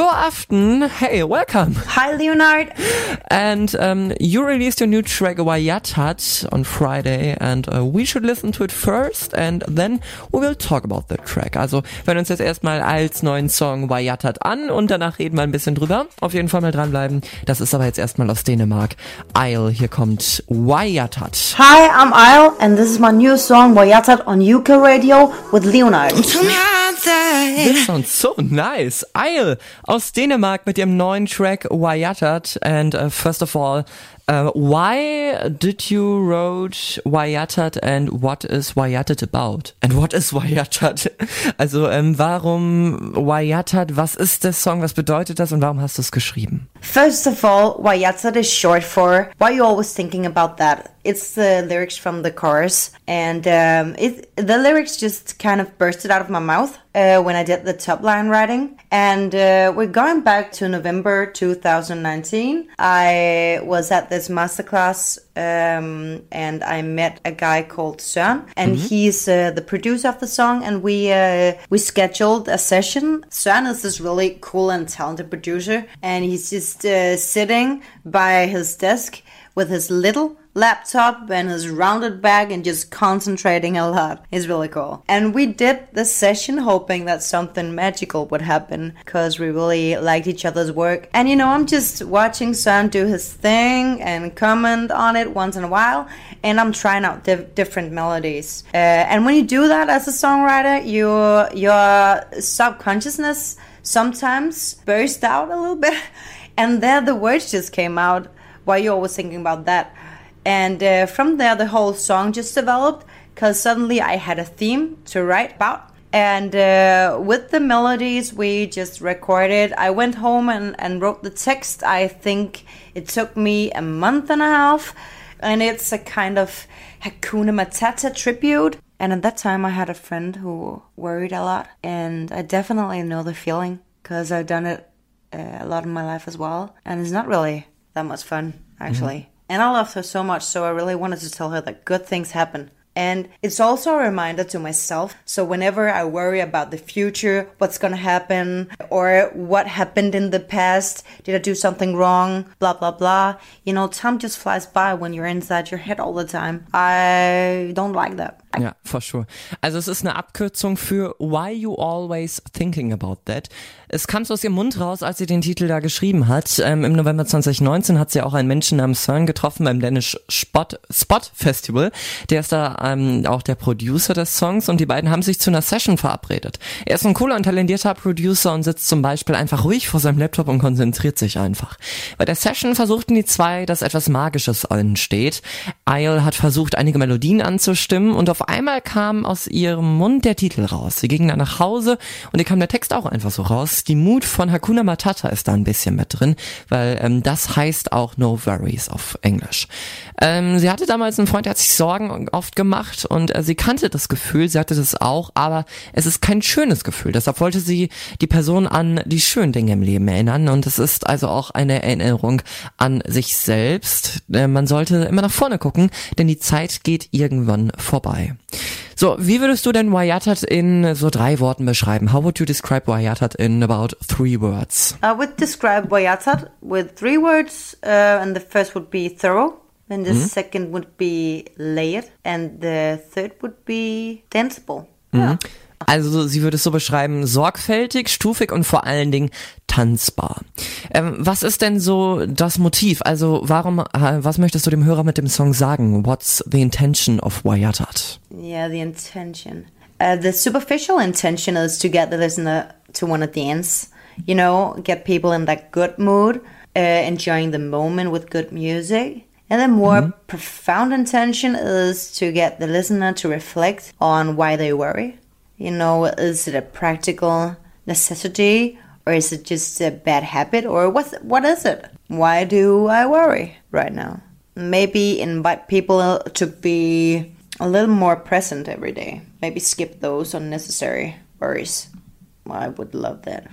God aften. Hey, welcome. Hi, Leonard. And um, you released your new track Wayatat on Friday and uh, we should listen to it first and then we will talk about the track. Also, wir hören uns jetzt erstmal als neuen Song Wayatat an und danach reden wir ein bisschen drüber. Auf jeden Fall mal dranbleiben. Das ist aber jetzt erstmal aus Dänemark. Isle, hier kommt Wayatat. Hi, I'm Isle and this is my new song Wayatat on UK Radio with Leonard. This sounds so nice. Isle aus Dänemark mit ihrem neuen Track Wayatat. And uh, first of all, uh, why did you wrote Wayatat and what is Wayatat about? And what is Wayatat? Also ähm, warum Wayatat? Was ist der Song? Was bedeutet das und warum hast du es geschrieben? First of all, Wayatat is short for why you always thinking about that. It's the lyrics from the chorus, and um, it, the lyrics just kind of bursted out of my mouth uh, when I did the top line writing. And uh, we're going back to November 2019. I was at this masterclass um, and I met a guy called Søren, and he's uh, the producer of the song. And we uh, we scheduled a session. Søren is this really cool and talented producer, and he's just uh, sitting by his desk with his little laptop and his rounded bag and just concentrating a lot. It's really cool. And we did the session hoping that something magical would happen because we really liked each other's work. And you know, I'm just watching Son do his thing and comment on it once in a while, and I'm trying out diff- different melodies. Uh, and when you do that as a songwriter, your your subconsciousness sometimes burst out a little bit, and there the words just came out while you're always thinking about that. And uh, from there, the whole song just developed because suddenly I had a theme to write about. And uh, with the melodies we just recorded, I went home and, and wrote the text. I think it took me a month and a half. And it's a kind of Hakuna Matata tribute. And at that time, I had a friend who worried a lot. And I definitely know the feeling because I've done it uh, a lot in my life as well. And it's not really that much fun, actually. And I loved her so much, so I really wanted to tell her that good things happen. And it's also a reminder to myself. So whenever I worry about the future, what's gonna happen, or what happened in the past, did I do something wrong, blah blah blah. You know, time just flies by when you're inside your head all the time. I don't like that. Ja, for sure. Also es ist eine Abkürzung für Why You Always Thinking About That. Es kam so aus ihrem Mund raus, als sie den Titel da geschrieben hat. Ähm, Im November 2019 hat sie auch einen Menschen namens Søren getroffen beim Danish Spot, Spot Festival. Der ist da ähm, auch der Producer des Songs und die beiden haben sich zu einer Session verabredet. Er ist ein cooler und talentierter Producer und sitzt zum Beispiel einfach ruhig vor seinem Laptop und konzentriert sich einfach. Bei der Session versuchten die zwei, dass etwas Magisches entsteht. Isle hat versucht, einige Melodien anzustimmen und auf einmal kam aus ihrem Mund der Titel raus. Sie gingen dann nach Hause und ihr kam der Text auch einfach so raus. Die Mut von Hakuna Matata ist da ein bisschen mit drin, weil ähm, das heißt auch No Worries auf Englisch. Ähm, sie hatte damals einen Freund, der hat sich Sorgen oft gemacht und äh, sie kannte das Gefühl, sie hatte das auch, aber es ist kein schönes Gefühl. Deshalb wollte sie die Person an die schönen Dinge im Leben erinnern und es ist also auch eine Erinnerung an sich selbst. Äh, man sollte immer nach vorne gucken, denn die Zeit geht irgendwann vorbei. So, wie würdest du denn Wayatat in so drei Worten beschreiben? How would you describe Wayatat in about three words? I would describe Wayatat with three words, uh, and the first would be thorough, and the second would be layered, and the third would be danceable. Yeah. Also sie würde es so beschreiben, sorgfältig, stufig und vor allen Dingen tanzbar. Ähm, was ist denn so das Motiv? Also warum, äh, was möchtest du dem Hörer mit dem Song sagen? What's the intention of Wayatat? Yeah, the intention. Uh, the superficial intention is to get the listener to want to dance, you know, get people in that good mood, uh, enjoying the moment with good music. And the more profound intention is to get the listener to reflect on why they worry. You know, is it a practical necessity or is it just a bad habit or what's, what is it? Why do I worry right now? Maybe invite people to be a little more present every day. Maybe skip those unnecessary worries. I would love that.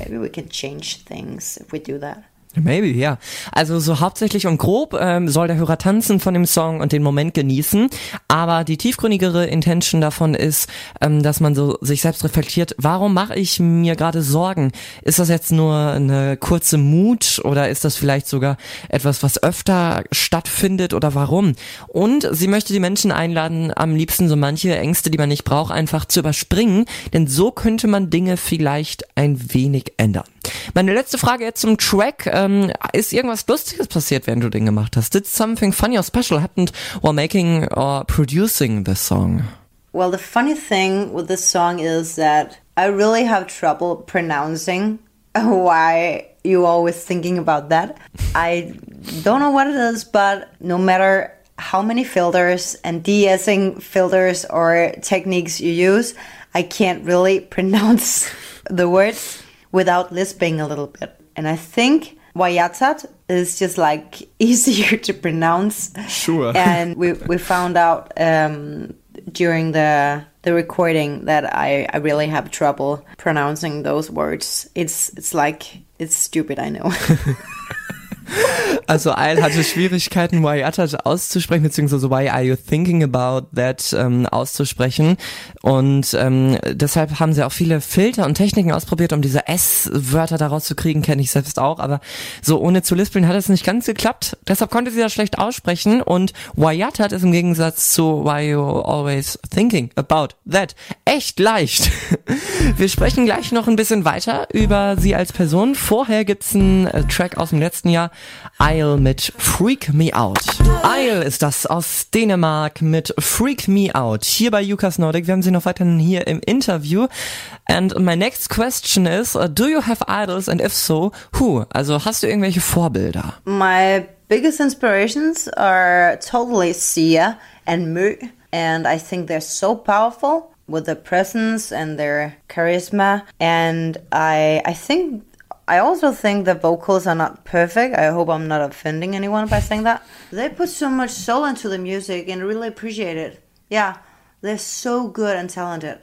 Maybe we can change things if we do that. Maybe, ja. Also so hauptsächlich und grob ähm, soll der Hörer tanzen von dem Song und den Moment genießen. Aber die tiefgründigere Intention davon ist, ähm, dass man so sich selbst reflektiert, warum mache ich mir gerade Sorgen? Ist das jetzt nur eine kurze Mut oder ist das vielleicht sogar etwas, was öfter stattfindet oder warum? Und sie möchte die Menschen einladen, am liebsten so manche Ängste, die man nicht braucht, einfach zu überspringen. Denn so könnte man Dinge vielleicht ein wenig ändern. Meine letzte Frage jetzt zum Track. Ähm, ist irgendwas Lustiges passiert, während du den gemacht hast? Did something funny or special happened while making or producing this song? Well, the funny thing with this song is that I really have trouble pronouncing why you always thinking about that. I don't know what it is, but no matter how many filters and de-essing filters or techniques you use, I can't really pronounce the words without lisping a little bit. And I think Wayatat is just like easier to pronounce. Sure. and we, we found out um, during the the recording that I, I really have trouble pronouncing those words. It's it's like it's stupid, I know. Also Al hatte Schwierigkeiten, Wayata auszusprechen, beziehungsweise Why are you thinking about that ähm, auszusprechen. Und ähm, deshalb haben sie auch viele Filter und Techniken ausprobiert, um diese S-Wörter daraus zu kriegen, kenne ich selbst auch. Aber so ohne zu lispeln hat es nicht ganz geklappt. Deshalb konnte sie das schlecht aussprechen. Und Wayata ist im Gegensatz zu Why you always thinking about that echt leicht. Wir sprechen gleich noch ein bisschen weiter über sie als Person. Vorher gibt's einen äh, Track aus dem letzten Jahr. Isle mit Freak Me Out. Isle ist das aus Dänemark mit Freak Me Out. Hier bei Yukas Nordic. Wir haben sie noch weiterhin hier im Interview. And my next question is, uh, do you have idols and if so, who? Also hast du irgendwelche Vorbilder? My biggest inspirations are totally Sia and Mu, and I think they're so powerful with their presence and their charisma. And I I think I also think the vocals are not perfect. I hope I'm not offending anyone by saying that. They put so much soul into the music and really appreciate it. Yeah, they're so good and talented.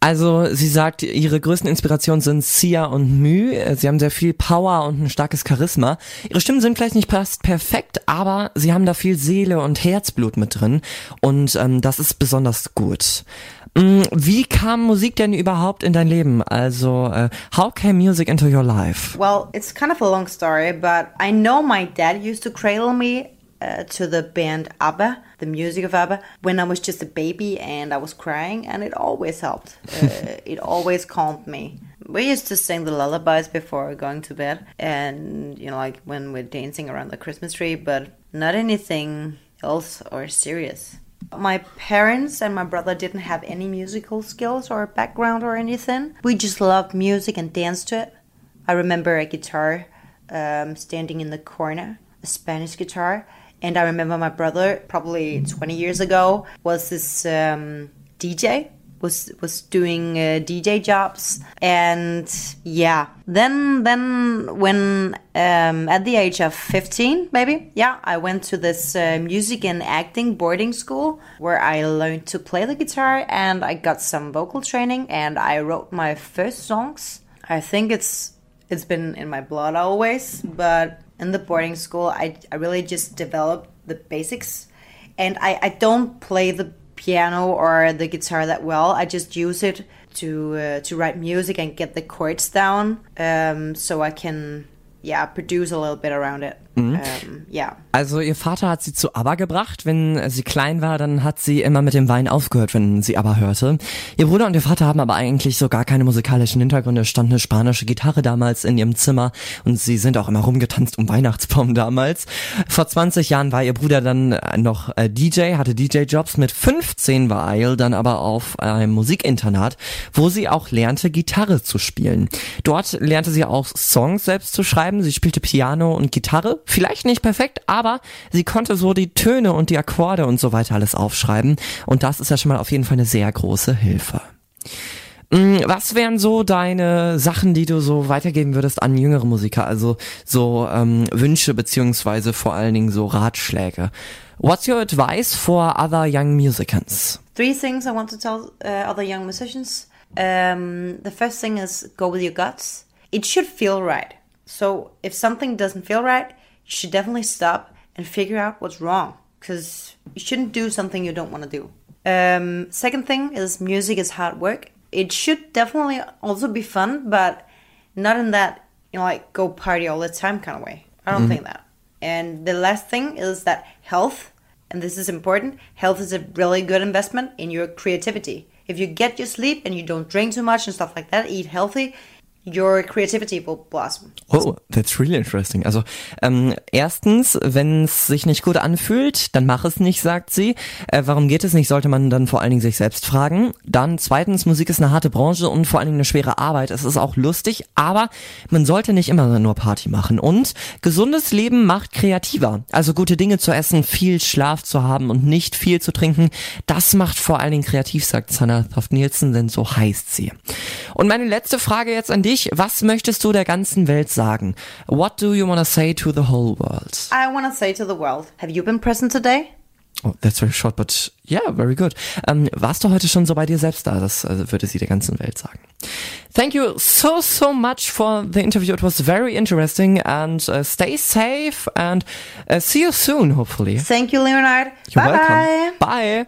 Also sie sagt, ihre größten Inspirationen sind Sia und Mü. Sie haben sehr viel Power und ein starkes Charisma. Ihre Stimmen sind vielleicht nicht fast perfekt, aber sie haben da viel Seele und Herzblut mit drin und ähm, das ist besonders gut. Mm, Wie kam Musik denn überhaupt in dein Leben? Also, äh, how came music into your life? Well, it's kind of a long story, but I know my dad used to cradle me uh, to the band ABBA, the music of ABBA, when I was just a baby and I was crying, and it always helped. Uh, it always calmed me. We used to sing the lullabies before going to bed, and you know, like when we're dancing around the Christmas tree, but not anything else or serious. My parents and my brother didn't have any musical skills or background or anything. We just loved music and danced to it. I remember a guitar um, standing in the corner, a Spanish guitar, and I remember my brother, probably 20 years ago, was this um, DJ was was doing uh, DJ jobs, and yeah. Then then when um, at the age of 15, maybe yeah, I went to this uh, music and acting boarding school where I learned to play the guitar and I got some vocal training and I wrote my first songs. I think it's it's been in my blood always, but in the boarding school, I, I really just developed the basics. And I, I don't play the piano or the guitar that well. I just use it to uh, to write music and get the chords down, um, so I can yeah produce a little bit around it. Um, yeah. Also ihr Vater hat sie zu ABBA gebracht. Wenn sie klein war, dann hat sie immer mit dem Wein aufgehört, wenn sie ABBA hörte. Ihr Bruder und ihr Vater haben aber eigentlich so gar keine musikalischen Hintergründe. Es stand eine spanische Gitarre damals in ihrem Zimmer und sie sind auch immer rumgetanzt um Weihnachtsbaum damals. Vor 20 Jahren war ihr Bruder dann noch äh, DJ, hatte DJ-Jobs. Mit 15 war Isle dann aber auf einem Musikinternat, wo sie auch lernte, Gitarre zu spielen. Dort lernte sie auch Songs selbst zu schreiben. Sie spielte Piano und Gitarre. Vielleicht nicht perfekt, aber sie konnte so die Töne und die Akkorde und so weiter alles aufschreiben. Und das ist ja schon mal auf jeden Fall eine sehr große Hilfe. Mm, Was wären so deine Sachen, die du so weitergeben würdest an jüngere Musiker? Also so ähm, Wünsche beziehungsweise vor allen Dingen so Ratschläge. What's your advice for other young musicians? Three things I want to tell uh, other young musicians. Um, the first thing is go with your guts. It should feel right. So if something doesn't feel right, you should definitely stop and figure out what's wrong. Because you shouldn't do something you don't want to do. Um, second thing is music is hard work. It should definitely also be fun, but not in that, you know, like go party all the time kind of way. I don't think that. And the last thing is that health, and this is important, health is a really good investment in your creativity. If you get your sleep and you don't drink too much and stuff like that, eat healthy, your creativity will blossom. Oh, that's really interesting. Also ähm, erstens, wenn es sich nicht gut anfühlt, dann mach es nicht, sagt sie. Äh, warum geht es nicht, sollte man dann vor allen Dingen sich selbst fragen. Dann zweitens, Musik ist eine harte Branche und vor allen Dingen eine schwere Arbeit. Es ist auch lustig, aber man sollte nicht immer nur Party machen. Und gesundes Leben macht kreativer. Also gute Dinge zu essen, viel Schlaf zu haben und nicht viel zu trinken, das macht vor allen Dingen kreativ, sagt Sanna Toft-Nielsen, denn so heißt sie. Und meine letzte Frage jetzt an dich. Was möchtest du der ganzen Welt sagen? What do you want to say to the whole world? I want to say to the world, have you been present today? Oh, that's very short, but yeah, very good. Ähm, warst du heute schon so bei dir selbst da? Das also, würde sie der ganzen Welt sagen. Thank you so, so much for the interview. It was very interesting and uh, stay safe and uh, see you soon, hopefully. Thank you, Leonard. You're bye welcome. bye. Bye.